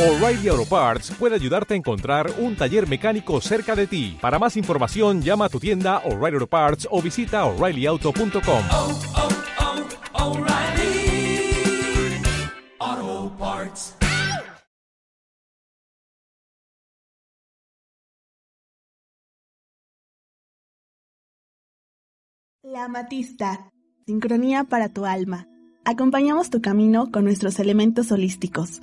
O'Reilly Auto Parts puede ayudarte a encontrar un taller mecánico cerca de ti. Para más información, llama a tu tienda O'Reilly Auto Parts o visita oreillyauto.com. oh, oh, Parts. La amatista, sincronía para tu alma. Acompañamos tu camino con nuestros elementos holísticos.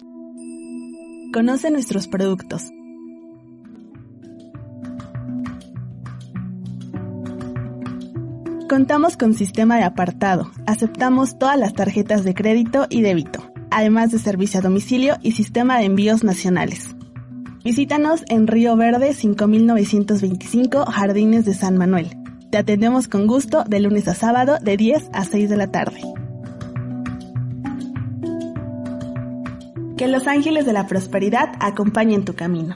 Conoce nuestros productos. Contamos con sistema de apartado. Aceptamos todas las tarjetas de crédito y débito, además de servicio a domicilio y sistema de envíos nacionales. Visítanos en Río Verde 5925 Jardines de San Manuel. Te atendemos con gusto de lunes a sábado de 10 a 6 de la tarde. Que los ángeles de la prosperidad acompañen tu camino.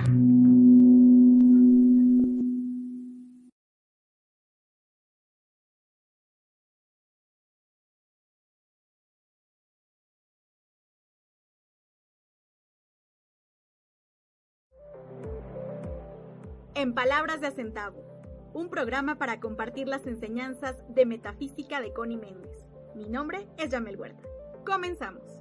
En Palabras de Acentavo, un programa para compartir las enseñanzas de metafísica de Connie Méndez. Mi nombre es Yamel Huerta. Comenzamos.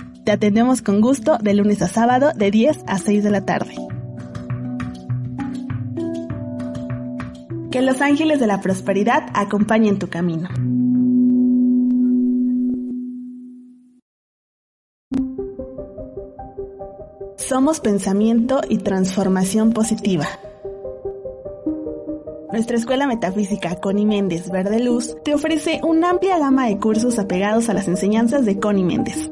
Te atendemos con gusto de lunes a sábado de 10 a 6 de la tarde. Que los ángeles de la prosperidad acompañen tu camino. Somos pensamiento y transformación positiva. Nuestra escuela metafísica Connie Méndez Verde Luz te ofrece una amplia gama de cursos apegados a las enseñanzas de Connie Méndez.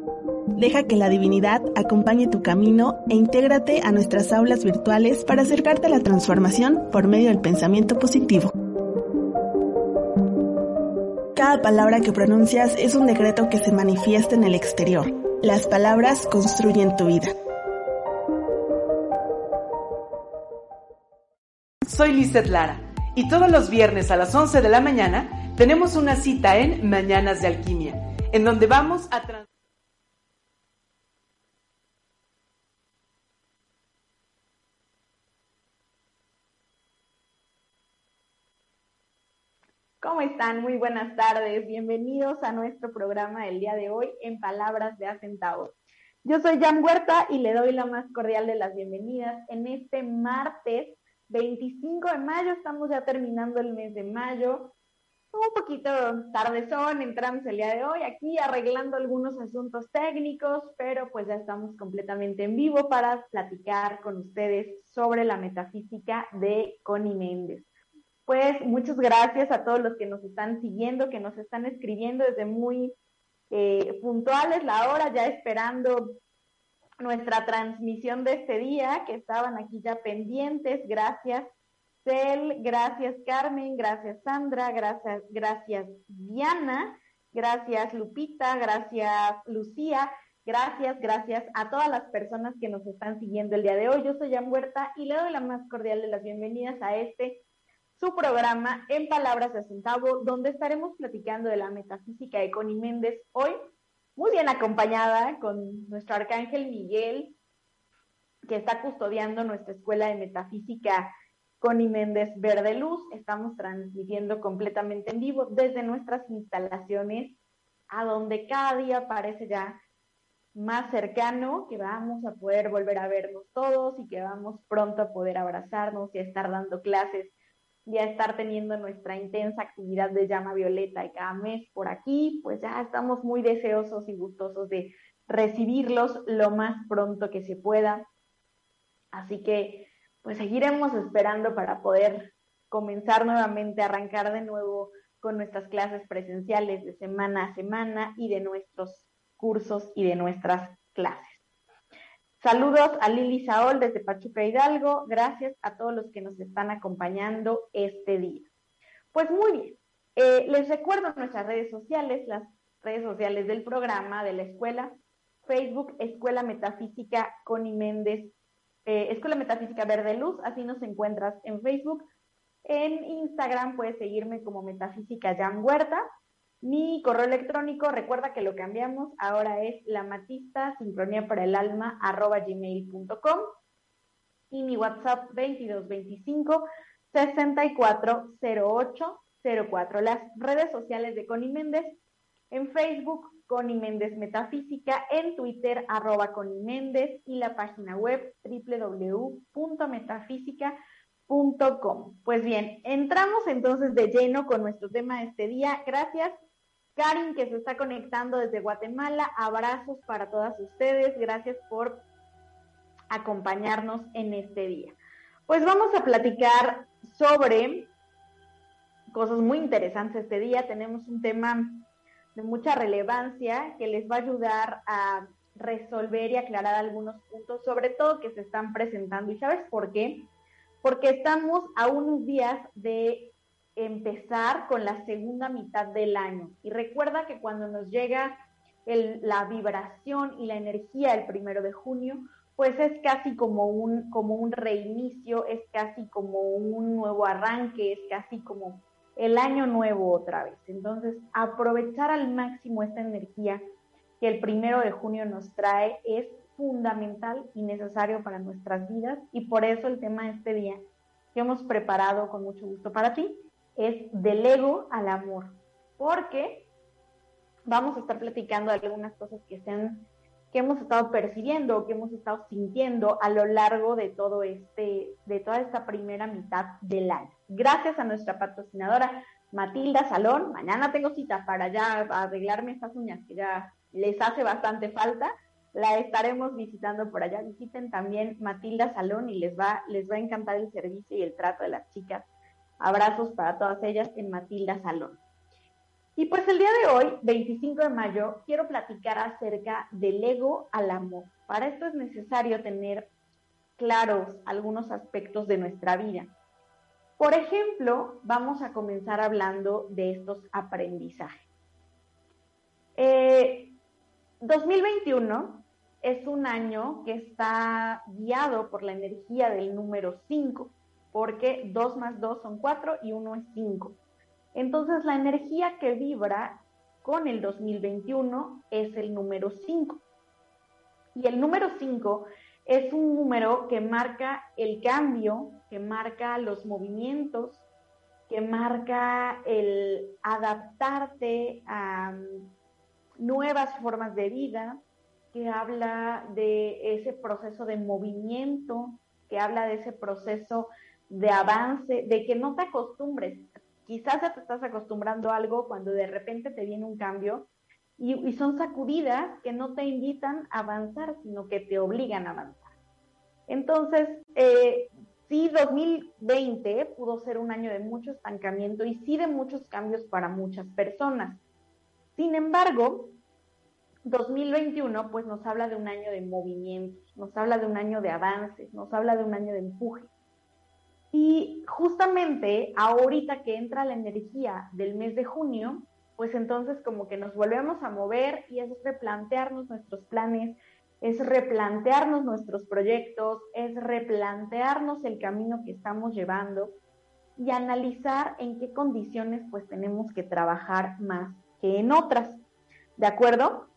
Deja que la divinidad acompañe tu camino e intégrate a nuestras aulas virtuales para acercarte a la transformación por medio del pensamiento positivo. Cada palabra que pronuncias es un decreto que se manifiesta en el exterior. Las palabras construyen tu vida. Soy Lizeth Lara y todos los viernes a las 11 de la mañana tenemos una cita en Mañanas de Alquimia, en donde vamos a ¿Cómo están? Muy buenas tardes. Bienvenidos a nuestro programa del día de hoy en Palabras de Acentavo. Yo soy Jan Huerta y le doy la más cordial de las bienvenidas en este martes 25 de mayo. Estamos ya terminando el mes de mayo. Un poquito tardezón, entramos el día de hoy aquí arreglando algunos asuntos técnicos, pero pues ya estamos completamente en vivo para platicar con ustedes sobre la metafísica de Connie Méndez. Pues muchas gracias a todos los que nos están siguiendo, que nos están escribiendo desde muy eh, puntuales la hora, ya esperando nuestra transmisión de este día, que estaban aquí ya pendientes. Gracias, Cel, gracias, Carmen, gracias, Sandra, gracias, gracias, Diana, gracias, Lupita, gracias, Lucía. Gracias, gracias a todas las personas que nos están siguiendo el día de hoy. Yo soy Jan Huerta y le doy la más cordial de las bienvenidas a este su programa En Palabras de Centavo, donde estaremos platicando de la metafísica de Connie Méndez hoy, muy bien acompañada con nuestro arcángel Miguel, que está custodiando nuestra escuela de metafísica Connie Méndez Verde Luz. Estamos transmitiendo completamente en vivo desde nuestras instalaciones, a donde cada día parece ya más cercano, que vamos a poder volver a vernos todos y que vamos pronto a poder abrazarnos y a estar dando clases y a estar teniendo nuestra intensa actividad de llama violeta y cada mes por aquí, pues ya estamos muy deseosos y gustosos de recibirlos lo más pronto que se pueda. Así que pues seguiremos esperando para poder comenzar nuevamente, arrancar de nuevo con nuestras clases presenciales de semana a semana y de nuestros cursos y de nuestras clases. Saludos a Lili Saol desde Pachuca Hidalgo. Gracias a todos los que nos están acompañando este día. Pues muy bien, eh, les recuerdo nuestras redes sociales, las redes sociales del programa, de la escuela, Facebook, Escuela Metafísica Connie Méndez, eh, Escuela Metafísica Verde Luz, así nos encuentras en Facebook. En Instagram puedes seguirme como Metafísica Jan Huerta. Mi correo electrónico, recuerda que lo cambiamos, ahora es la matista sincronía para el alma arroba gmail.com y mi WhatsApp 2225 640804. Las redes sociales de Connie Méndez en Facebook Connie Méndez Metafísica, en Twitter arroba Connie Méndez y la página web www.metafísica.com. Pues bien, entramos entonces de lleno con nuestro tema de este día. Gracias Karin que se está conectando desde Guatemala. Abrazos para todas ustedes. Gracias por acompañarnos en este día. Pues vamos a platicar sobre cosas muy interesantes este día. Tenemos un tema de mucha relevancia que les va a ayudar a resolver y aclarar algunos puntos, sobre todo que se están presentando. ¿Y sabes por qué? Porque estamos a unos días de empezar con la segunda mitad del año. Y recuerda que cuando nos llega la vibración y la energía el primero de junio, pues es casi como un, como un reinicio, es casi como un nuevo arranque, es casi como el año nuevo otra vez. Entonces, aprovechar al máximo esta energía que el primero de junio nos trae es fundamental y necesario para nuestras vidas y por eso el tema de este día que hemos preparado con mucho gusto para ti es del ego al amor, porque vamos a estar platicando de algunas cosas que, sean, que hemos estado percibiendo, que hemos estado sintiendo a lo largo de todo este, de toda esta primera mitad del año. Gracias a nuestra patrocinadora Matilda Salón. Mañana tengo cita para ya arreglarme estas uñas que ya les hace bastante falta. La estaremos visitando por allá. Visiten también Matilda Salón y les va, les va a encantar el servicio y el trato de las chicas Abrazos para todas ellas en Matilda Salón. Y pues el día de hoy, 25 de mayo, quiero platicar acerca del ego al amor. Para esto es necesario tener claros algunos aspectos de nuestra vida. Por ejemplo, vamos a comenzar hablando de estos aprendizajes. 2021 eh, es un año que está guiado por la energía del número 5 porque 2 más 2 son 4 y 1 es 5. Entonces la energía que vibra con el 2021 es el número 5. Y el número 5 es un número que marca el cambio, que marca los movimientos, que marca el adaptarte a nuevas formas de vida, que habla de ese proceso de movimiento, que habla de ese proceso de avance, de que no te acostumbres. Quizás ya te estás acostumbrando a algo cuando de repente te viene un cambio y, son sacudidas que no te invitan a avanzar, sino que te obligan a avanzar. Entonces, eh, sí, 2020 pudo ser un año de mucho estancamiento y sí de muchos cambios para muchas personas. Sin embargo, 2021 pues nos habla de un año de movimientos, nos habla de un año de avances, nos habla de un año de empuje. Y justamente ahorita que entra la energía del mes de junio, pues entonces como que nos volvemos a mover y es replantearnos nuestros planes, es replantearnos nuestros proyectos, es replantearnos el camino que estamos llevando y analizar en qué condiciones pues tenemos que trabajar más que en otras. ¿De acuerdo?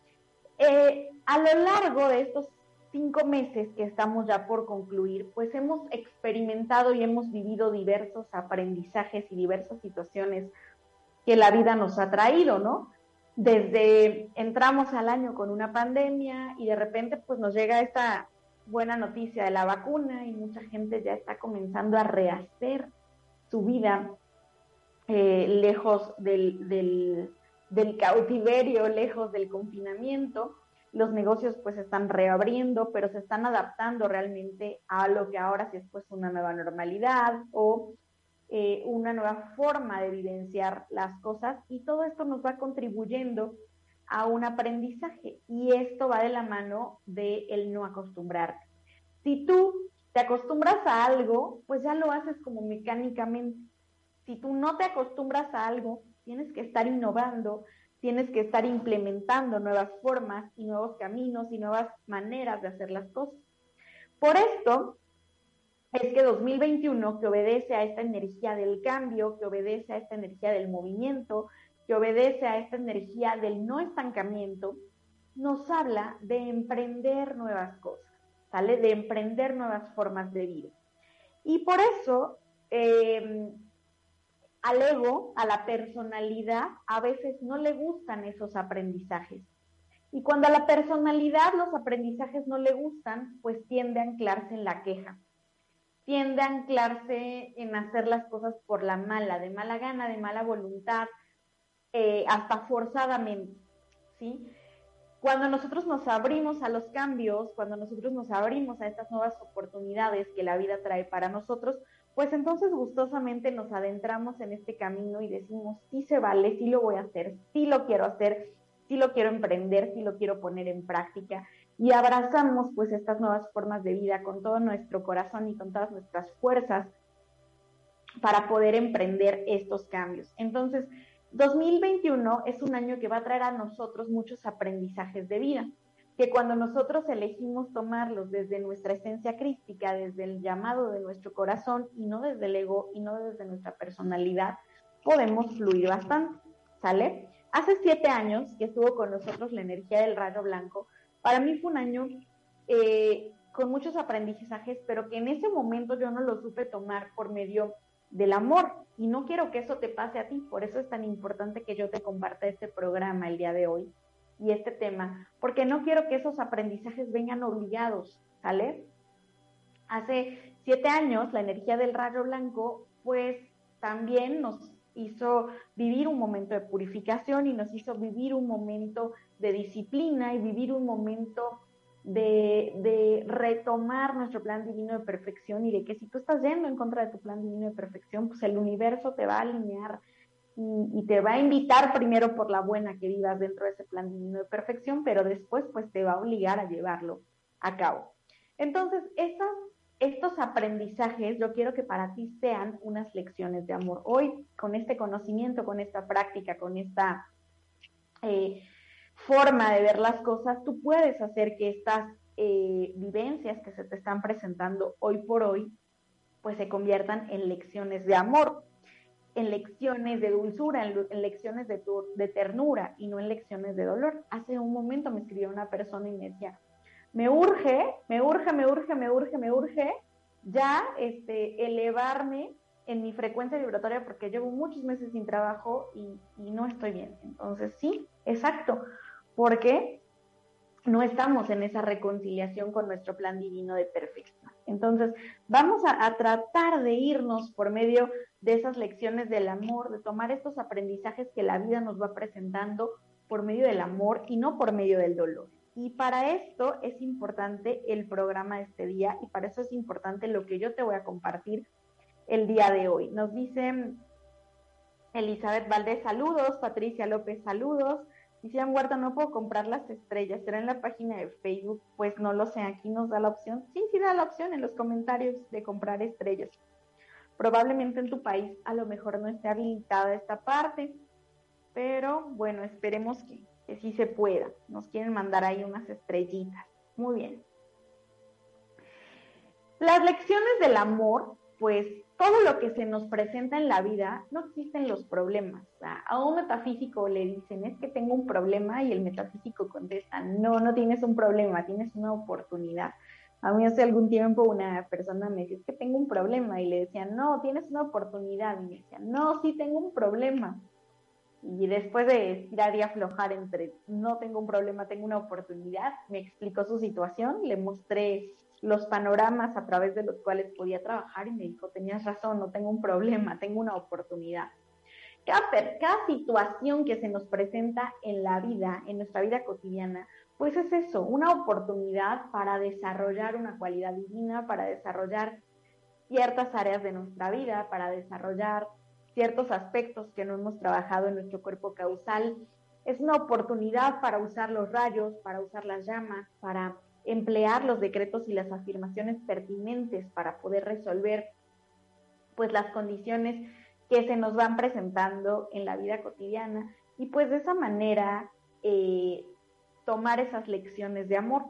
Eh, a lo largo de estos cinco meses que estamos ya por concluir, pues hemos experimentado y hemos vivido diversos aprendizajes y diversas situaciones que la vida nos ha traído, ¿no? Desde entramos al año con una pandemia y de repente pues nos llega esta buena noticia de la vacuna y mucha gente ya está comenzando a rehacer su vida eh, lejos del, del cautiverio, lejos del confinamiento los negocios pues están reabriendo, pero se están adaptando realmente a lo que ahora sí es pues una nueva normalidad o eh, una nueva forma de vivenciar las cosas y todo esto nos va contribuyendo a un aprendizaje y esto va de la mano de el no acostumbrarte. Si tú te acostumbras a algo, pues ya lo haces como mecánicamente. Si tú no te acostumbras a algo, tienes que estar innovando, tienes que estar implementando nuevas formas y nuevos caminos y nuevas maneras de hacer las cosas. Por esto es que 2021, que obedece a esta energía del cambio, que obedece a esta energía del movimiento, que obedece a esta energía del no estancamiento, nos habla de emprender nuevas cosas, ¿sale? De emprender nuevas formas de vida. Y por eso, eh, al ego, a la personalidad, a veces no le gustan esos aprendizajes. Y cuando a la personalidad los aprendizajes no le gustan, pues tiende a anclarse en la queja, tiende a anclarse en hacer las cosas por la mala, de mala gana, de mala voluntad, eh, hasta forzadamente, ¿sí? Cuando nosotros nos abrimos a los cambios, cuando nosotros nos abrimos a estas nuevas oportunidades que la vida trae para nosotros, pues entonces gustosamente nos adentramos en este camino y decimos, sí se vale, sí lo voy a hacer, sí lo quiero hacer, sí lo quiero emprender, sí lo quiero poner en práctica y abrazamos pues estas nuevas formas de vida con todo nuestro corazón y con todas nuestras fuerzas para poder emprender estos cambios. Entonces, 2021 es un año que va a traer a nosotros muchos aprendizajes de vida, que cuando nosotros elegimos tomarlos desde nuestra esencia crística, desde el llamado de nuestro corazón y no desde el ego y no desde nuestra personalidad, podemos fluir bastante, ¿sale? Hace siete años que estuvo con nosotros la energía del rayo blanco, para mí fue un año eh, con muchos aprendizajes, pero que en ese momento yo no lo supe tomar por medio del amor. Y no quiero que eso te pase a ti, por eso es tan importante que yo te comparta este programa el día de hoy y este tema, porque no quiero que esos aprendizajes vengan obligados, ¿sale? Hace siete años la energía del rayo blanco, pues también nos hizo vivir un momento de purificación y nos hizo vivir un momento de disciplina y vivir un momento de, retomar nuestro plan divino de perfección y de que si tú estás yendo en contra de tu plan divino de perfección, pues el universo te va a alinear y, y, te va a invitar primero por la buena que vivas dentro de ese plan divino de perfección, pero después pues te va a obligar a llevarlo a cabo. Entonces, estos aprendizajes yo quiero que para ti sean unas lecciones de amor. Hoy, con este conocimiento, con esta práctica, con esta... Eh, forma de ver las cosas, tú puedes hacer que estas eh, vivencias que se te están presentando hoy por hoy, pues se conviertan en lecciones de amor, en lecciones de dulzura, en, lecciones de, de ternura y no en lecciones de dolor. Hace un momento me escribió una persona y me decía, me urge, me urge, me urge, me urge, me urge ya este, elevarme en mi frecuencia vibratoria porque llevo muchos meses sin trabajo y, y no estoy bien. Entonces, sí, exacto porque no estamos en esa reconciliación con nuestro plan divino de perfección. Entonces, vamos a, tratar de irnos por medio de esas lecciones del amor, de tomar estos aprendizajes que la vida nos va presentando por medio del amor y no por medio del dolor. Y para esto es importante el programa de este día y para eso es importante lo que yo te voy a compartir el día de hoy. Nos dice Elizabeth Valdés, saludos, Patricia López, saludos, Dice Huerta, no puedo comprar las estrellas, será en la página de Facebook, pues no lo sé, aquí nos da la opción, sí, sí da la opción en los comentarios de comprar estrellas. Probablemente en tu país a lo mejor no esté habilitada esta parte, pero bueno, esperemos que, que sí se pueda. Nos quieren mandar ahí unas estrellitas. Muy bien. Las lecciones del amor, pues todo lo que se nos presenta en la vida, no existen los problemas. a un metafísico le dicen, es que tengo un problema y el metafísico contesta, no, no tienes un problema, tienes una oportunidad. A mí hace algún tiempo una persona me decía, es que tengo un problema y le decían, no, tienes una oportunidad. Y me decían, no, sí tengo un problema. Y después de tirar y aflojar entre, no tengo un problema, tengo una oportunidad, me explicó su situación, le mostré los panoramas a través de los cuales podía trabajar y me dijo, tenías razón, no tengo un problema, tengo una oportunidad. Cada, cada situación que se nos presenta en la vida, en nuestra vida cotidiana, pues es eso, una oportunidad para desarrollar una cualidad divina, para desarrollar ciertas áreas de nuestra vida, para desarrollar ciertos aspectos que no hemos trabajado en nuestro cuerpo causal. Es una oportunidad para usar los rayos, para usar las llamas, para emplear los decretos y las afirmaciones pertinentes para poder resolver pues las condiciones que se nos van presentando en la vida cotidiana y pues de esa manera eh, tomar esas lecciones de amor.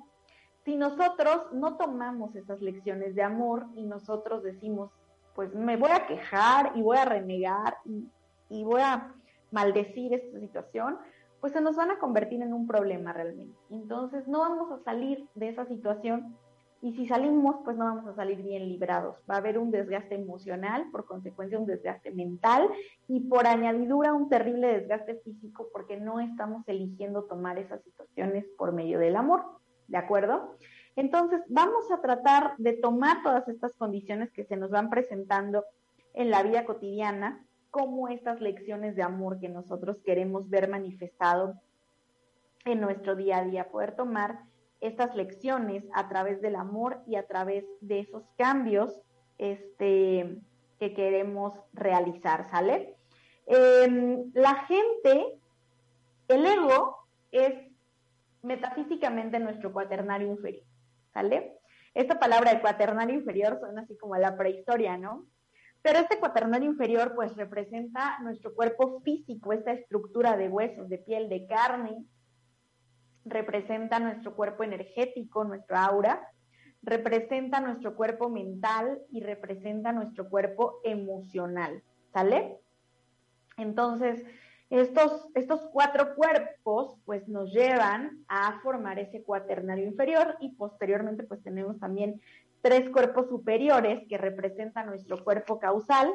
Si nosotros no tomamos esas lecciones de amor y nosotros decimos, pues me voy a quejar y voy a renegar y, y voy a maldecir esta situación, pues se nos van a convertir en un problema realmente. Entonces no vamos a salir de esa situación y si salimos, pues no vamos a salir bien librados. Va a haber un desgaste emocional, por consecuencia un desgaste mental y por añadidura un terrible desgaste físico porque no estamos eligiendo tomar esas situaciones por medio del amor. ¿De acuerdo? Entonces, vamos a tratar de tomar todas estas condiciones que se nos van presentando en la vida cotidiana como estas lecciones de amor que nosotros queremos ver manifestado en nuestro día a día, poder tomar estas lecciones a través del amor y a través de esos cambios este, que queremos realizar, ¿sale? Em, la gente, el ego es metafísicamente nuestro cuaternario inferior, ¿sale? Esta palabra de cuaternario inferior suena así como a la prehistoria, ¿no? Pero este cuaternario inferior pues representa nuestro cuerpo físico, esta estructura de huesos, de piel, de carne, representa nuestro cuerpo energético, nuestro aura, representa nuestro cuerpo mental y representa nuestro cuerpo emocional, ¿sale? Entonces, estos, estos cuatro cuerpos pues nos llevan a formar ese cuaternario inferior y posteriormente pues tenemos también tres cuerpos superiores que representan nuestro cuerpo causal,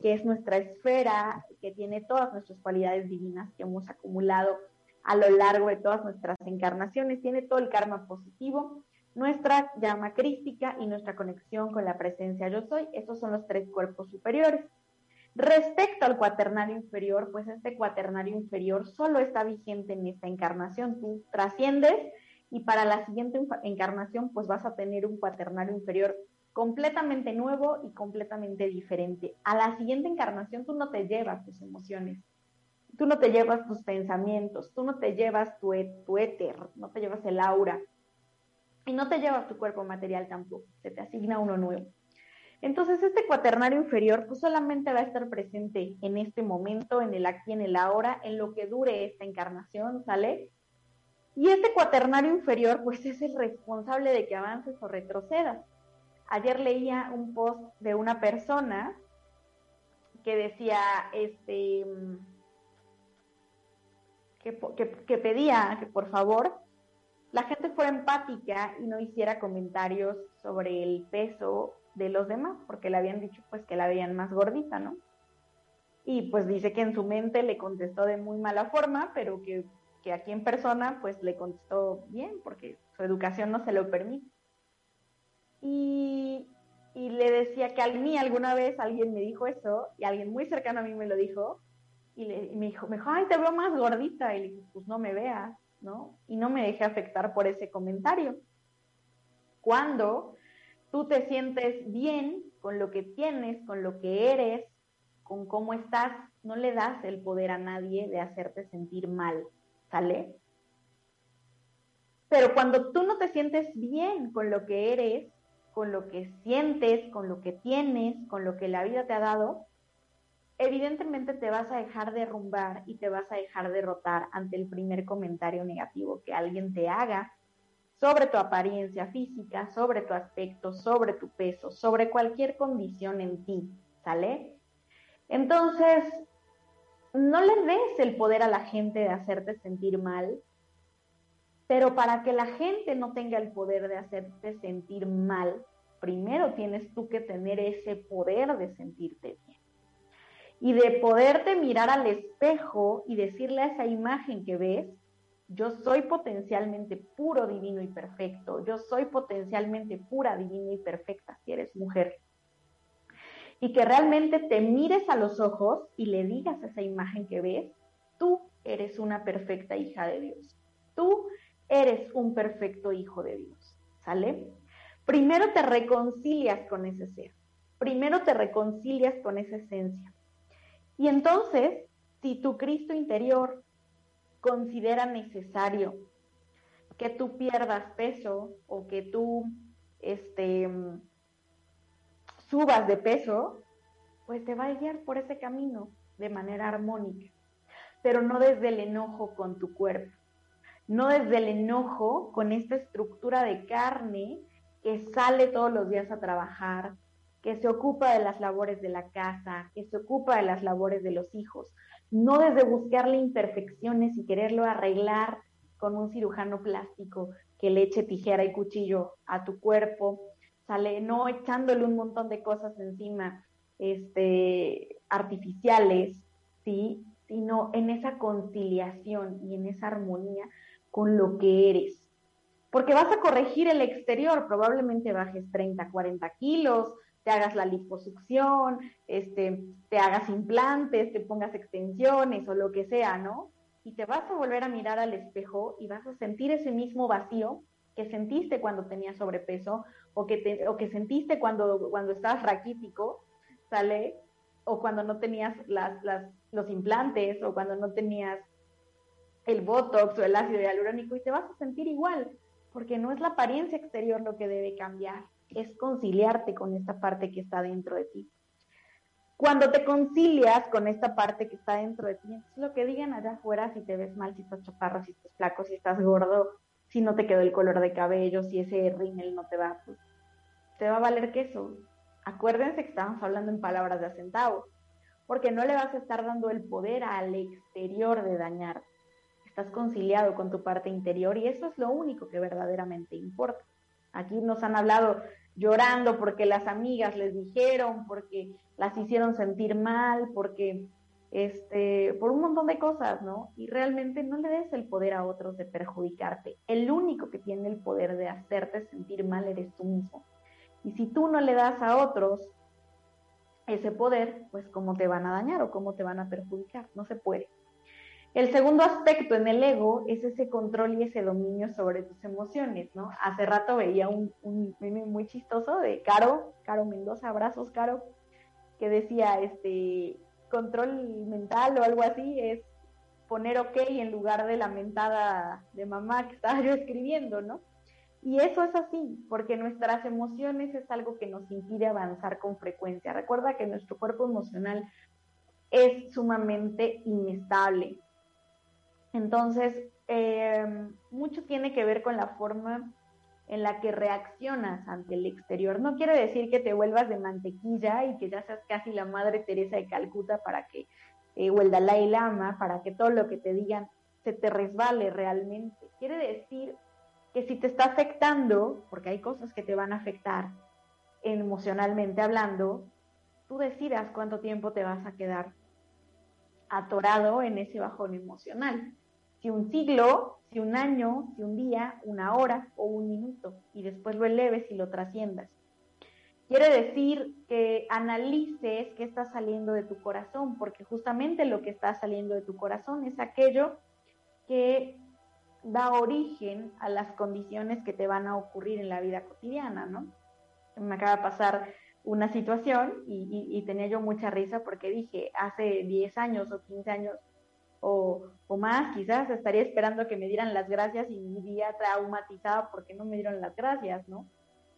que es nuestra esfera, que tiene todas nuestras cualidades divinas que hemos acumulado a lo largo de todas nuestras encarnaciones, tiene todo el karma positivo, nuestra llama crística y nuestra conexión con la presencia yo soy. Esos son los tres cuerpos superiores. Respecto al cuaternario inferior, pues este cuaternario inferior solo está vigente en esta encarnación. Tú trasciendes y para la siguiente encarnación pues vas a tener un cuaternario inferior completamente nuevo y completamente diferente. A la siguiente encarnación tú no te llevas tus emociones, tú no te llevas tus pensamientos, tú no te llevas tu, tu éter, no te llevas el aura y no te llevas tu cuerpo material tampoco, se te asigna uno nuevo. Entonces este cuaternario inferior pues solamente va a estar presente en este momento, en el aquí, en el ahora, en lo que dure esta encarnación, ¿sale? Y este cuaternario inferior, pues es el responsable de que avances o retrocedas. Ayer leía un post de una persona que decía, este, que, que pedía que por favor la gente fuera empática y no hiciera comentarios sobre el peso de los demás, porque le habían dicho pues que la veían más gordita, ¿no? Y pues dice que en su mente le contestó de muy mala forma, pero que que aquí en persona pues le contestó bien porque su educación no se lo permite. Y, y le decía que a mí alguna vez alguien me dijo eso y alguien muy cercano a mí me lo dijo y, le, me, dijo, me dijo, ay, te veo más gordita. Y le dije, pues no me veas, ¿no? Y no me dejé afectar por ese comentario. Cuando tú te sientes bien con lo que tienes, con lo que eres, con cómo estás, no le das el poder a nadie de hacerte sentir mal. ¿Sale? Pero cuando tú no te sientes bien con lo que eres, con lo que sientes, con lo que tienes, con lo que la vida te ha dado, evidentemente te vas a dejar derrumbar y te vas a dejar derrotar ante el primer comentario negativo que alguien te haga sobre tu apariencia física, sobre tu aspecto, sobre tu peso, sobre cualquier condición en ti, ¿sale? Entonces, no le des el poder a la gente de hacerte sentir mal, pero para que la gente no tenga el poder de hacerte sentir mal, primero tienes tú que tener ese poder de sentirte bien. Y de poderte mirar al espejo y decirle a esa imagen que ves, yo soy potencialmente puro, divino y perfecto. Yo soy potencialmente pura, divina y perfecta si eres mujer y que realmente te mires a los ojos y le digas esa imagen que ves, tú eres una perfecta hija de Dios. Tú eres un perfecto hijo de Dios. ¿Sale? Primero te reconcilias con ese ser. primero te reconcilias con esa esencia. Y entonces, si tu Cristo interior considera necesario que tú pierdas peso o que tú este, subas de peso, pues te va a guiar por ese camino de manera armónica, pero no desde el enojo con tu cuerpo, no desde el enojo con esta estructura de carne que sale todos los días a trabajar, que se ocupa de las labores de la casa, que se ocupa de las labores de los hijos, no desde buscarle imperfecciones y quererlo arreglar con un cirujano plástico que le eche tijera y cuchillo a tu cuerpo, sale no echándole un montón de cosas encima, este, artificiales, ¿sí? sino en esa conciliación y en esa armonía con lo que eres. Porque vas a corregir el exterior, probablemente bajes 30, 40 kilos, te hagas la liposucción, este, te hagas implantes, te pongas extensiones o lo que sea, ¿no? Y te vas a volver a mirar al espejo y vas a sentir ese mismo vacío que sentiste cuando tenías sobrepeso o que, o que sentiste cuando, cuando estabas raquítico, ¿sale? O cuando no tenías las, las, los implantes o cuando no tenías el botox o el ácido hialurónico y te vas a sentir igual, porque no es la apariencia exterior lo que debe cambiar, es conciliarte con esta parte que está dentro de ti. Cuando te concilias con esta parte que está dentro de ti, es lo que digan allá afuera, si te ves mal, si estás chaparro, si estás flaco, si estás gordo, si no te quedó el color de cabello, si ese rímel no te va, pues te va a valer queso. Acuérdense que estamos hablando en palabras de a porque no le vas a estar dando el poder al exterior de dañar. Estás conciliado con tu parte interior y eso es lo único que verdaderamente importa. Aquí nos han hablado llorando porque las amigas les dijeron, porque las hicieron sentir mal, porque este, por un montón de cosas, ¿no? Y realmente no le des el poder a otros de perjudicarte. El único que tiene el poder de hacerte sentir mal eres tú mismo. Y si tú no le das a otros ese poder, pues cómo te van a dañar o cómo te van a perjudicar, no se puede. El segundo aspecto en el ego es ese control y ese dominio sobre tus emociones, ¿no? Hace rato veía un, un meme muy chistoso de Caro, Caro Mendoza, abrazos Caro, que decía, este, control mental o algo así es poner ok en lugar de la mentada de mamá que estaba yo escribiendo, ¿no? Y eso es así, porque nuestras emociones es algo que nos impide avanzar con frecuencia. Recuerda que nuestro cuerpo emocional es sumamente inestable, entonces, eh, mucho tiene que ver con la forma en la que reaccionas ante el exterior. No quiere decir que te vuelvas de mantequilla y que ya seas casi la Madre Teresa de Calcuta para que, eh, o el Dalai Lama, para que todo lo que te digan se te resbale realmente. Quiere decir que si te está afectando, porque hay cosas que te van a afectar emocionalmente hablando, tú decidas cuánto tiempo te vas a quedar atorado en ese bajón emocional. Si un siglo, si un año, si un día, una hora o un minuto, y después lo eleves y lo trasciendas. Quiere decir que analices qué está saliendo de tu corazón, porque justamente lo que está saliendo de tu corazón es aquello que da origen a las condiciones que te van a ocurrir en la vida cotidiana, ¿no? Me acaba de pasar una situación y, tenía yo mucha risa porque dije, hace 10 años o 15 años o, o, más, quizás estaría esperando que me dieran las gracias y mi día traumatizada porque no me dieron las gracias, ¿no?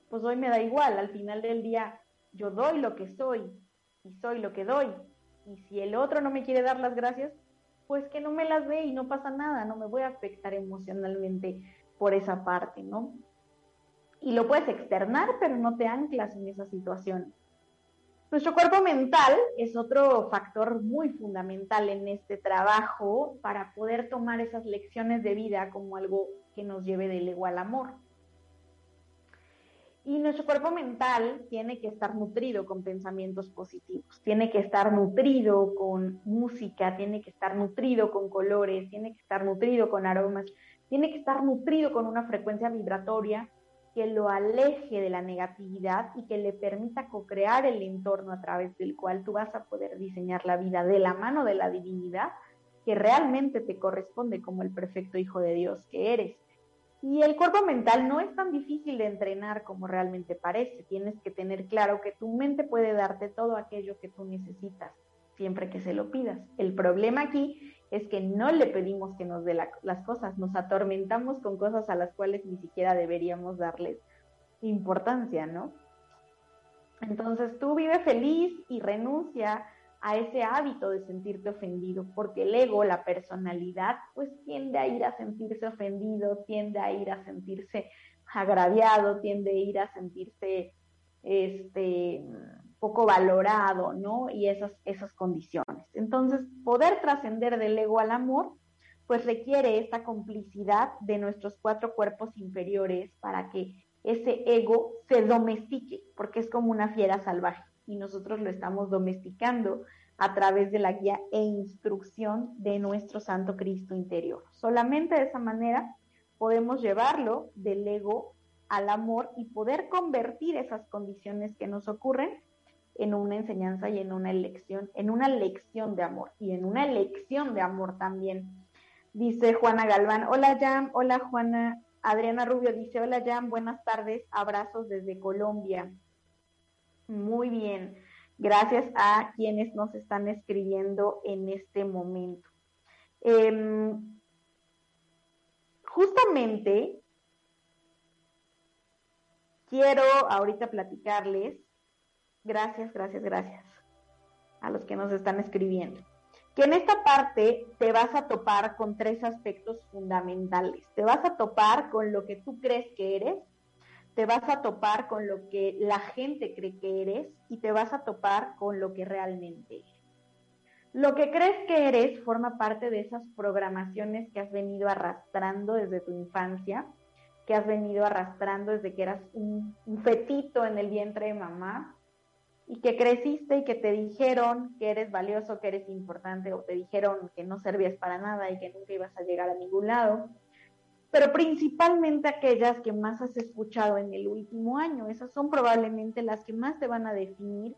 Pues hoy me da igual, al final del día yo doy lo que soy y soy lo que doy. Y si el otro no me quiere dar las gracias, pues que no me las dé y no pasa nada, no me voy a afectar emocionalmente por esa parte, ¿no? y lo puedes externar, pero no te anclas en esa situación. Nuestro cuerpo mental es otro factor muy fundamental en este trabajo para poder tomar esas lecciones de vida como algo que nos lleve del ego al amor. Y nuestro cuerpo mental tiene que estar nutrido con pensamientos positivos, tiene que estar nutrido con música, tiene que estar nutrido con colores, tiene que estar nutrido con aromas, tiene que estar nutrido con una frecuencia vibratoria que lo aleje de la negatividad y que le permita co-crear el entorno a través del cual tú vas a poder diseñar la vida de la mano de la divinidad que realmente te corresponde como el perfecto hijo de Dios que eres. Y el cuerpo mental no es tan difícil de entrenar como realmente parece. Tienes que tener claro que tu mente puede darte todo aquello que tú necesitas, siempre que se lo pidas. El problema aquí es que no le pedimos que nos dé las cosas, nos atormentamos con cosas a las cuales ni siquiera deberíamos darles importancia, ¿no? Entonces tú vive feliz y renuncia a ese hábito de sentirte ofendido, porque el ego, la personalidad, pues tiende a ir a sentirse ofendido, tiende a ir a sentirse agraviado, tiende a ir a sentirse este poco valorado, ¿no? Y esas, esas condiciones. Entonces, poder trascender del ego al amor, pues requiere esta complicidad de nuestros cuatro cuerpos inferiores para que ese ego se domestique, porque es como una fiera salvaje y nosotros lo estamos domesticando a través de la guía e instrucción de nuestro Santo Cristo interior. Solamente de esa manera podemos llevarlo del ego al amor y poder convertir esas condiciones que nos ocurren en una enseñanza y en una elección, en una lección de amor y en una elección de amor también. Dice Juana Galván, hola Jam, hola Juana, Adriana Rubio dice, hola Jan, buenas tardes, abrazos desde Colombia. Muy bien, gracias a quienes nos están escribiendo en este momento. Em, justamente quiero ahorita platicarles, gracias, gracias, gracias a los que nos están escribiendo que en esta parte te vas a topar con tres aspectos fundamentales. Te vas a topar con lo que tú crees que eres, te vas a topar con lo que la gente cree que eres y te vas a topar con lo que realmente eres. Lo que crees que eres forma parte de esas programaciones que has venido arrastrando desde tu infancia, que has venido arrastrando desde que eras un, un fetito en el vientre de mamá, y que creciste y que te dijeron que eres valioso, que eres importante, o te dijeron que no servías para nada y que nunca ibas a llegar a ningún lado, pero principalmente aquellas que más has escuchado en el último año, esas son probablemente las que más te van a definir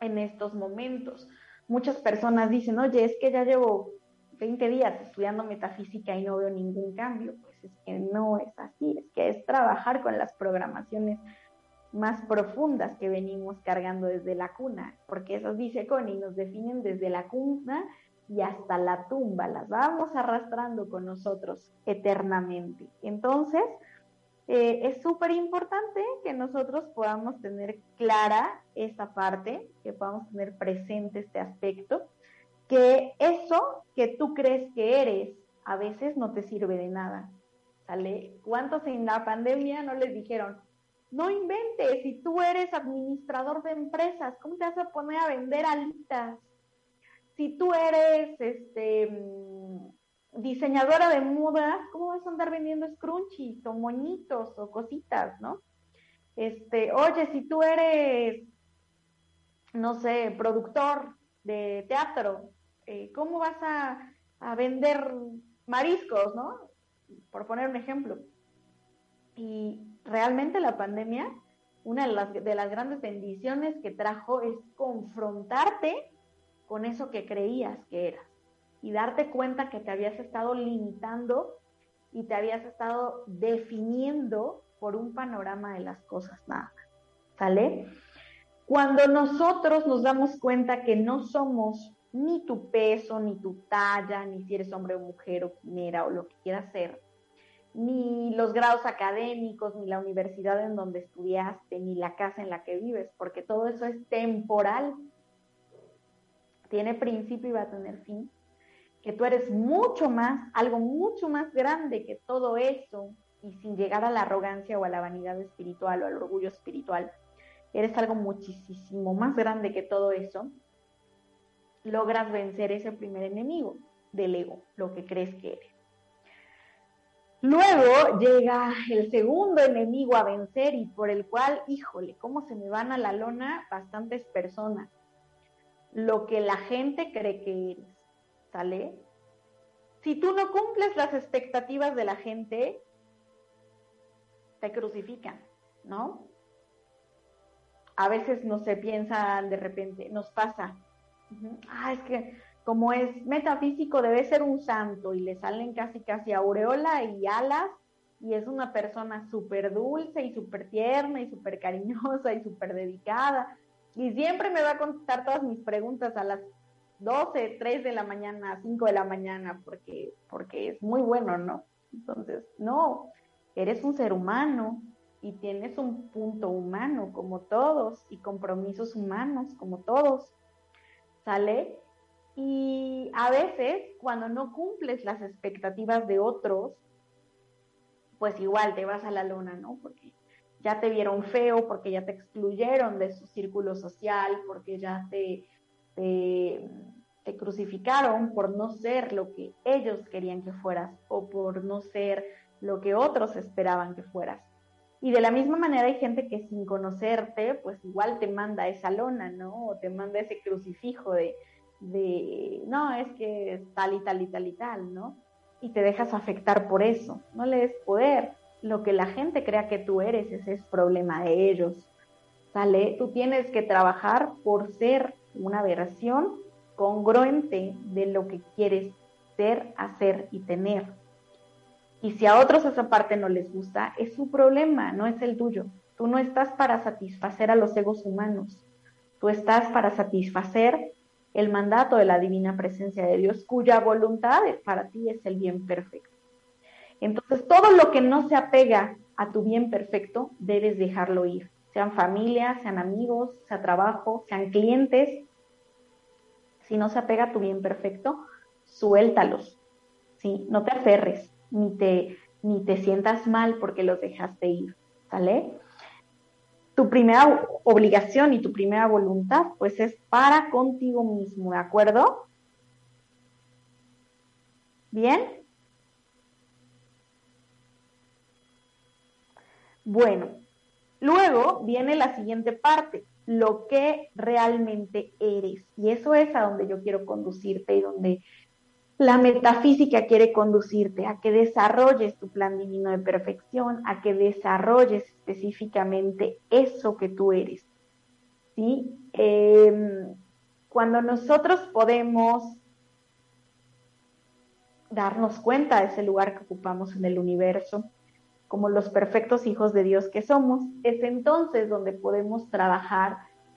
en estos momentos. Muchas personas dicen, oye, es que ya llevo 20 días estudiando metafísica y no veo ningún cambio. Pues es que no es así, es que es trabajar con las programaciones más profundas que venimos cargando desde la cuna, porque eso dice Connie, nos definen desde la cuna y hasta la tumba, las vamos arrastrando con nosotros eternamente. Entonces, eh, es súper importante que nosotros podamos tener clara esta parte, que podamos tener presente este aspecto, que eso que tú crees que eres a veces no te sirve de nada. ¿Cuántos en la pandemia no les dijeron, no inventes, si tú eres administrador de empresas, ¿cómo te vas a poner a vender alitas? Si tú eres este mm, diseñadora de moda, ¿cómo vas a andar vendiendo scrunchies o moñitos o cositas, no? Este, oye, si tú eres, no sé, productor de teatro, eh, ¿cómo vas a, a vender mariscos, no? Por poner un ejemplo. Y realmente la pandemia, una de las, de las grandes bendiciones que trajo es confrontarte con eso que creías que eras y darte cuenta que te habías estado limitando y te habías estado definiendo por un panorama de las cosas nada ¿Sale? Cuando nosotros nos damos cuenta que no somos ni tu peso, ni tu talla, ni si eres hombre o mujer o quimera o lo que quieras ser, ni los grados académicos, ni la universidad en donde estudiaste, ni la casa en la que vives, porque todo eso es temporal. Tiene principio y va a tener fin. Que tú eres mucho más, algo mucho más grande que todo eso, y sin llegar a la arrogancia o a la vanidad espiritual o al orgullo espiritual, eres algo muchísimo más grande que todo eso, logras vencer ese primer enemigo del ego, lo que crees que eres. Luego llega el segundo enemigo a vencer y por el cual, híjole, cómo se me van a la lona bastantes personas. Lo que la gente cree que eres, ¿sale? Si tú no cumples las expectativas de la gente, te crucifican, ¿no? A veces no se piensan de repente, nos pasa. Ah, es que como es metafísico, debe ser un santo y le salen casi casi aureola y alas y es una persona súper dulce y súper tierna y súper cariñosa y súper dedicada. Y siempre me va a contestar todas mis preguntas a las 12, 3 de la mañana, 5 de la mañana, porque, porque es muy bueno, ¿no? Entonces, no, eres un ser humano y tienes un punto humano como todos y compromisos humanos como todos, ¿sale? Y a veces cuando no cumples las expectativas de otros, pues igual te vas a la luna, ¿no? Porque ya te vieron feo, porque ya te excluyeron de su círculo social, porque ya te, te, crucificaron por no ser lo que ellos querían que fueras o por no ser lo que otros esperaban que fueras. Y de la misma manera hay gente que sin conocerte, pues igual te manda esa lona, ¿no? O te manda ese crucifijo de, de, no, es que es tal y tal y tal y tal, ¿no? Y te dejas afectar por eso. No le des poder. Lo que la gente crea que tú eres, ese es problema de ellos. ¿Sale? Tú tienes que trabajar por ser una versión congruente de lo que quieres ser, hacer y tener. Y si a otros esa parte no les gusta, es su problema, no es el tuyo. Tú no estás para satisfacer a los egos humanos. Tú estás para satisfacer el mandato de la divina presencia de Dios, cuya voluntad para ti es el bien perfecto. Entonces, todo lo que no se apega a tu bien perfecto, debes dejarlo ir. Sean familia, sean amigos, sea trabajo, sean clientes. Si no se apega a tu bien perfecto, suéltalos. ¿sí? No te aferres ni te, ni te sientas mal porque los dejaste ir, ¿sale? Tu primera obligación y tu primera voluntad, pues es para contigo mismo, ¿de acuerdo? ¿Bien? Bueno, luego viene la siguiente parte, lo que realmente eres. Y eso es a donde yo quiero conducirte y donde la metafísica quiere conducirte a que desarrolles tu plan divino de perfección, a que desarrolles específicamente eso que tú eres. ¿sí? Em, cuando nosotros podemos darnos cuenta de ese lugar que ocupamos en el universo, como los perfectos hijos de Dios que somos, es entonces donde podemos trabajar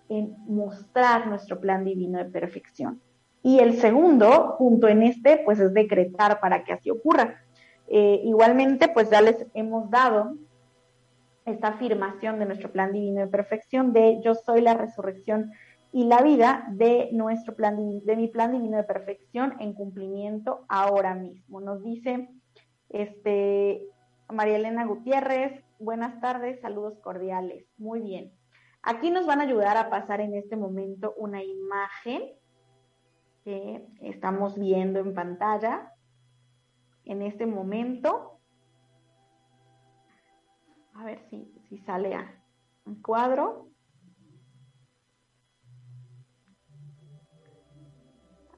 en mostrar nuestro plan divino de perfección. Y el segundo punto en este, pues es decretar para que así ocurra. Eh, igualmente, pues ya les hemos dado esta afirmación de nuestro plan divino de perfección de yo soy la resurrección y la vida de nuestro plan de mi plan divino de perfección en cumplimiento ahora mismo. Nos dice este María Elena Gutiérrez, buenas tardes, saludos cordiales. Muy bien. Aquí nos van a ayudar a pasar en este momento una imagen que estamos viendo en pantalla en este momento. A ver si, si sale a un cuadro.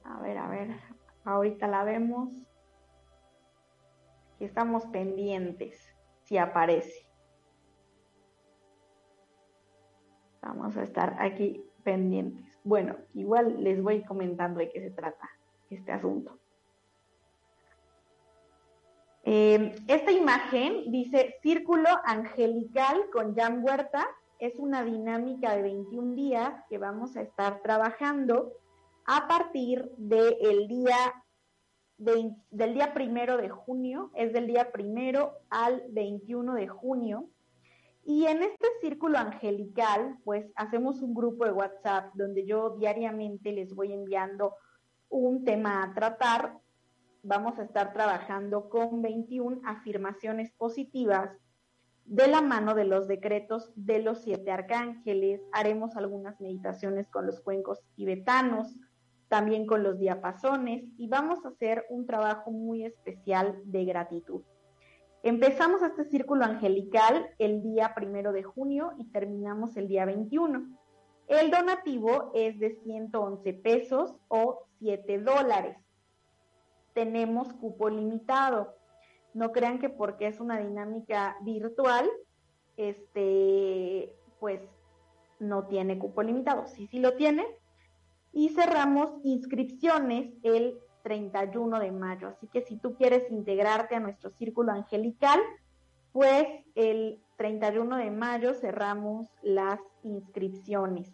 A ver, a ver, ahorita la vemos. Estamos pendientes si aparece. Vamos a estar aquí pendientes. Bueno, igual les voy comentando de qué se trata este asunto. Eh, esta imagen dice Círculo Angelical con Jan Huerta. Es una dinámica de 21 días que vamos a estar trabajando a partir del día del día primero de junio, es del día primero al 21 de junio. Y en este círculo angelical, pues hacemos un grupo de WhatsApp donde yo diariamente les voy enviando un tema a tratar. Vamos a estar trabajando con 21 afirmaciones positivas de la mano de los decretos de los siete arcángeles. Haremos algunas meditaciones con los cuencos tibetanos, también con los diapasones y vamos a hacer un trabajo muy especial de gratitud. Empezamos este círculo angelical el día primero de junio y terminamos el día 21. El donativo es de 111 pesos o 7 dólares. Tenemos cupo limitado. No crean que porque es una dinámica virtual, este, pues no tiene cupo limitado. Sí, sí lo tiene. Y cerramos inscripciones el 31 de mayo. Así que si tú quieres integrarte a nuestro círculo angelical, pues el 31 de mayo cerramos las inscripciones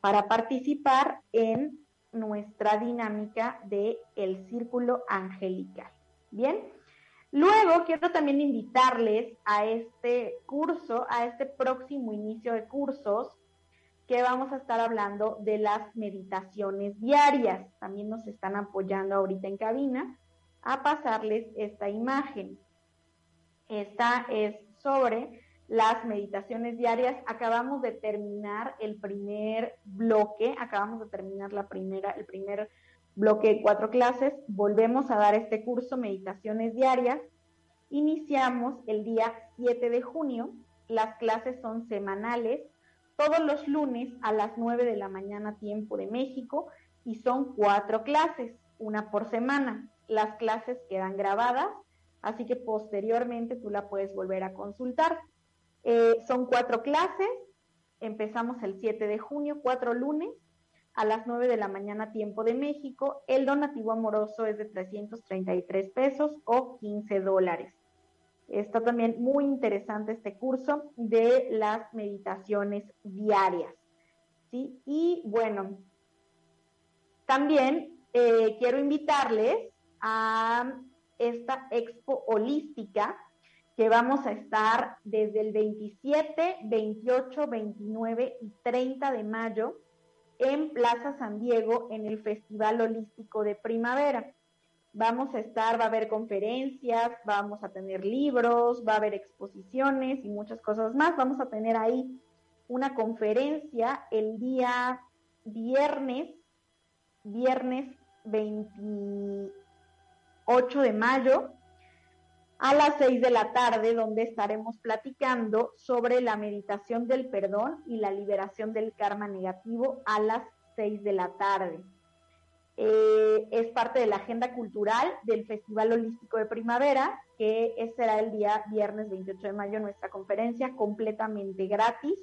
para participar en nuestra dinámica de el círculo angelical. Bien, luego quiero también invitarles a este curso, a este próximo inicio de cursos, vamos a estar hablando de las meditaciones diarias. También nos están apoyando ahorita en cabina a pasarles esta imagen. Esta es sobre las meditaciones diarias. Acabamos de terminar el primer bloque, acabamos de terminar la primera, el primer bloque de cuatro clases. Volvemos a dar este curso, Meditaciones Diarias. Iniciamos el día 7 de junio. Las clases son semanales, todos los lunes a las 9 de la mañana tiempo de México y son cuatro clases, una por semana. Las clases quedan grabadas, así que posteriormente tú la puedes volver a consultar. Eh, son cuatro clases, empezamos el 7 de junio, cuatro lunes, a las 9 de la mañana tiempo de México. El donativo amoroso es de 333 pesos o 15 dólares. Está también muy interesante este curso de las meditaciones diarias. ¿sí? Y bueno, también eh, quiero invitarles a esta expo holística que vamos a estar desde el 27, 28, 29 y 30 de mayo en Plaza San Diego en el Festival Holístico de Primavera. Vamos a estar, va a haber conferencias, vamos a tener libros, va a haber exposiciones y muchas cosas más. Vamos a tener ahí una conferencia el día viernes, viernes 28 de mayo, a las 6 de la tarde, donde estaremos platicando sobre la meditación del perdón y la liberación del karma negativo a las 6 de la tarde. Eh, es parte de la agenda cultural del Festival Holístico de Primavera, que será el día viernes 28 de mayo nuestra conferencia, completamente gratis,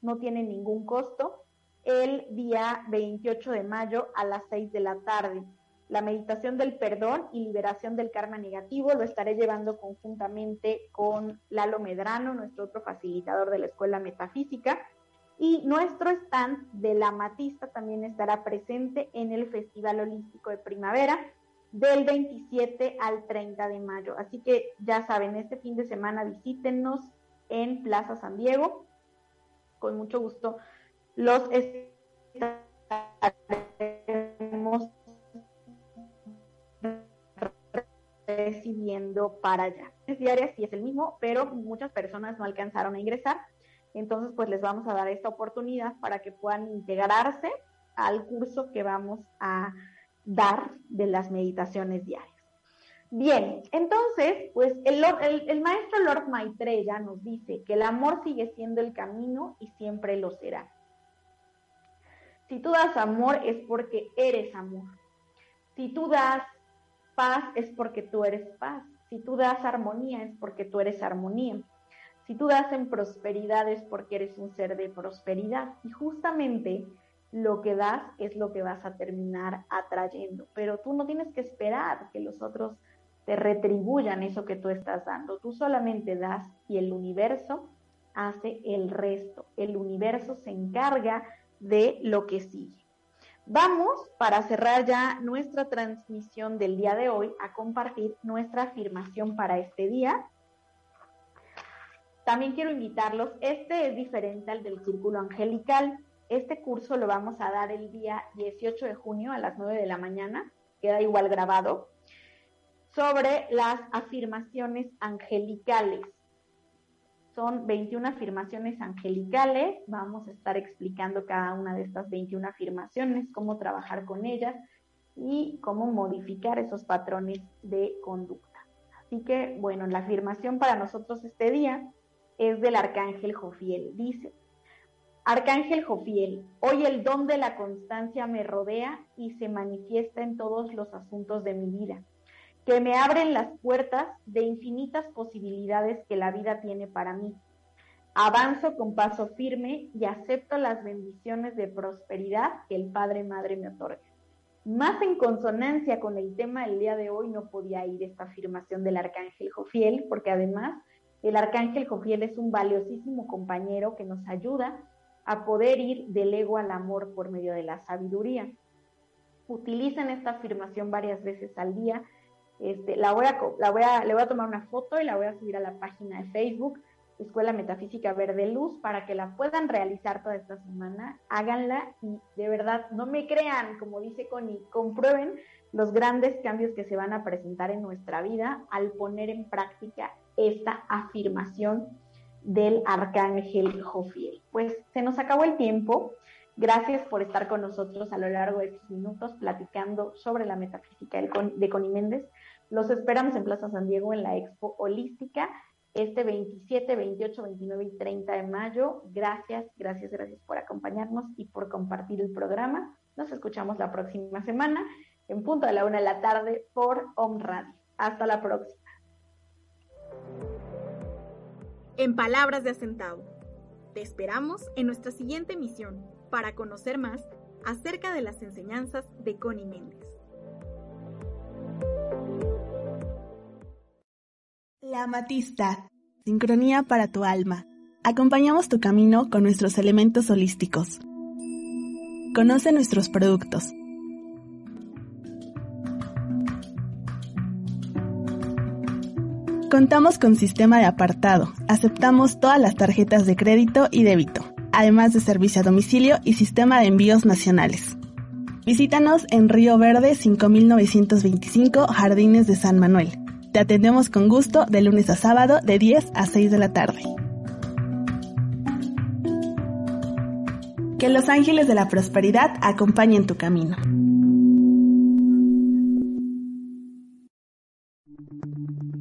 no tiene ningún costo, el día 28 de mayo a las 6 de la tarde la meditación del perdón y liberación del karma negativo. Lo estaré llevando conjuntamente con Lalo Medrano, nuestro otro facilitador de la Escuela Metafísica. Y nuestro stand de la Matista también estará presente en el Festival Holístico de Primavera del 27 al 30 de mayo. Así que ya saben, este fin de semana visítenos en Plaza San Diego. Con mucho gusto los estaremos recibiendo para allá. Es diaria, sí es el mismo, pero muchas personas no alcanzaron a ingresar. Entonces, pues les vamos a dar esta oportunidad para que puedan integrarse al curso que vamos a dar de las meditaciones diarias. Bien, entonces, pues el, maestro Lord Maitreya nos dice que el amor sigue siendo el camino y siempre lo será. Si tú das amor es porque eres amor. Si tú das paz es porque tú eres paz. Si tú das armonía es porque tú eres armonía. Si tú das en prosperidad es porque eres un ser de prosperidad. Y justamente lo que das es lo que vas a terminar atrayendo. Pero tú no tienes que esperar que los otros te retribuyan eso que tú estás dando. Tú solamente das y el universo hace el resto. El universo se encarga de lo que sigue. Vamos, para cerrar ya nuestra transmisión del día de hoy, a compartir nuestra afirmación para este día. También quiero invitarlos, este es diferente al del Círculo Angelical. Este curso lo vamos a dar el día 18 de junio a las 9 de la mañana, queda igual grabado, sobre las afirmaciones angelicales. Son 21 afirmaciones angelicales. Vamos a estar explicando cada una de estas 21 afirmaciones, cómo trabajar con ellas y cómo modificar esos patrones de conducta. Así que, bueno, la afirmación para nosotros este día es del Arcángel Jofiel. Dice, Arcángel Jofiel, hoy el don de la constancia me rodea y se manifiesta en todos los asuntos de mi vida que me abren las puertas de infinitas posibilidades que la vida tiene para mí. Avanzo con paso firme y acepto las bendiciones de prosperidad que el Padre Madre me otorga. Más en consonancia con el tema del día de hoy no podía ir esta afirmación del Arcángel Jofiel, porque además El arcángel Jofiel es un valiosísimo compañero que nos ayuda a poder ir del ego al amor por medio de la sabiduría. Utilicen esta afirmación varias veces al día. Este, la voy a, la voy a, le voy a tomar una foto y la voy a subir a la página de Facebook, Escuela Metafísica Verde Luz, para que la puedan realizar toda esta semana. Háganla y de verdad no me crean, como dice Connie, comprueben los grandes cambios que se van a presentar en nuestra vida al poner en práctica esta afirmación del arcángel Jofiel. Pues se nos acabó el tiempo. Gracias por estar con nosotros a lo largo de estos minutos platicando sobre la metafísica de Connie Méndez. Los esperamos en Plaza San Diego en la Expo Holística este 27, 28, 29 y 30 de mayo. Gracias, gracias, gracias por acompañarnos y por compartir el programa. Nos escuchamos la próxima semana en punto de la una de la tarde por Om Radio. Hasta la próxima. En palabras de Acentavo, te esperamos en nuestra siguiente emisión para conocer más acerca de las enseñanzas de Connie Méndez. La Matista, sincronía para tu alma. Acompañamos tu camino con nuestros elementos holísticos. Conoce nuestros productos Contamos con sistema de apartado. Aceptamos todas las tarjetas de crédito y débito, además de servicio a domicilio y sistema de envíos nacionales. Visítanos en Río Verde 5925 Jardines de San Manuel. Te atendemos con gusto de lunes a sábado de 10 a 6 de la tarde. Que los ángeles de la prosperidad acompañen tu camino.